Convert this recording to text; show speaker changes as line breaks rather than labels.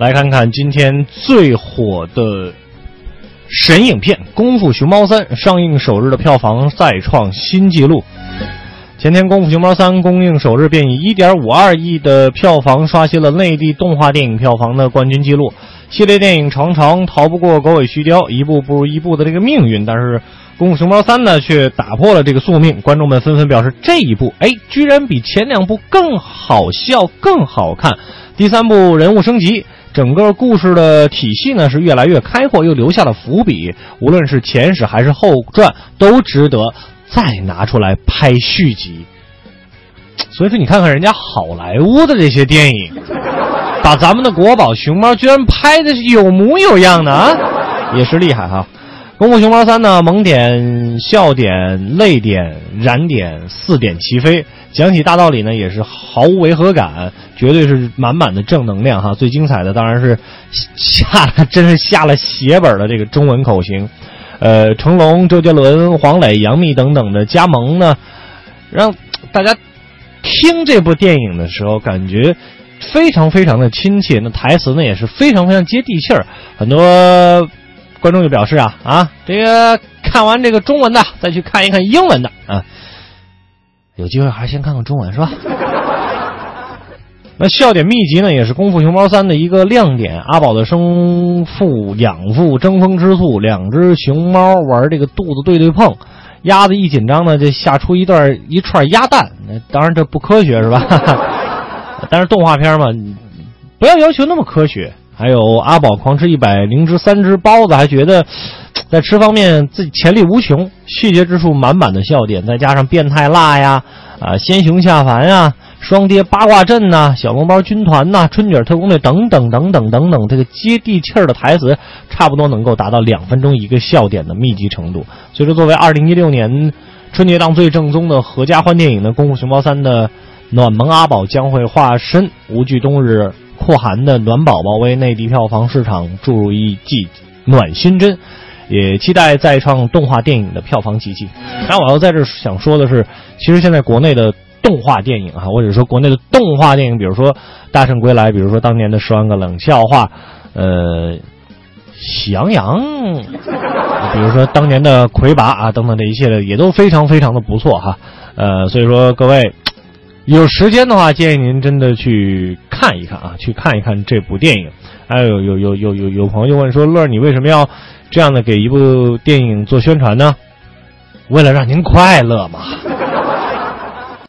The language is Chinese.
来看看今天最火的神影片《功夫熊猫三》上映首日的票房再创新纪录。前天，《功夫熊猫三》公映首日便以1.52亿的票房刷新了内地动画电影票房的冠军纪录。系列电影常常逃不过狗尾续貂、一步不如一步的这个命运，但是《功夫熊猫三》呢却打破了这个宿命。观众们纷纷表示，这一部哎，居然比前两部更好笑、更好看。第三部人物升级，整个故事的体系呢是越来越开阔，又留下了伏笔。无论是前史还是后传，都值得。再拿出来拍续集，所以说你看看人家好莱坞的这些电影，把咱们的国宝熊猫居然拍的是有模有样的啊，也是厉害哈！《功夫熊猫三》呢，萌点、笑点、泪点、燃点四点齐飞，讲起大道理呢也是毫无违和感，绝对是满满的正能量哈！最精彩的当然是下了，真是下了血本的这个中文口型。呃，成龙、周杰伦、黄磊、杨幂等等的加盟呢，让大家听这部电影的时候感觉非常非常的亲切。那台词呢也是非常非常接地气儿。很多观众就表示啊啊，这个看完这个中文的再去看一看英文的啊，有机会还是先看看中文是吧？那笑点密集呢，也是《功夫熊猫三》的一个亮点。阿宝的生父养父争风吃醋，两只熊猫玩这个肚子对对碰，鸭子一紧张呢，就吓出一段一串鸭蛋。那当然这不科学是吧？但是动画片嘛，不要要求那么科学。还有阿宝狂吃一百零只三只包子，还觉得在吃方面自己潜力无穷，细节之处满满的笑点，再加上变态辣呀，啊，仙熊下凡呀。双爹八卦阵呐，小笼包军团呐，春卷特工队等等等等等等，这个接地气儿的台词，差不多能够达到两分钟一个笑点的密集程度。所以说，作为二零一六年春节档最正宗的合家欢电影的，《功夫熊猫三》的暖萌阿宝将会化身无惧冬日酷寒的暖宝宝，为内地票房市场注入一剂暖心针，也期待再创动画电影的票房奇迹。但我要在这想说的是，其实现在国内的。动画电影啊，或者说国内的动画电影，比如说《大圣归来》，比如说当年的《十万个冷笑话》，呃，《喜羊羊》，比如说当年的《魁拔》啊，等等这一系列也都非常非常的不错哈。呃，所以说各位有时间的话，建议您真的去看一看啊，去看一看这部电影。还有有有有有有朋友问说，乐儿你为什么要这样的给一部电影做宣传呢？为了让您快乐嘛。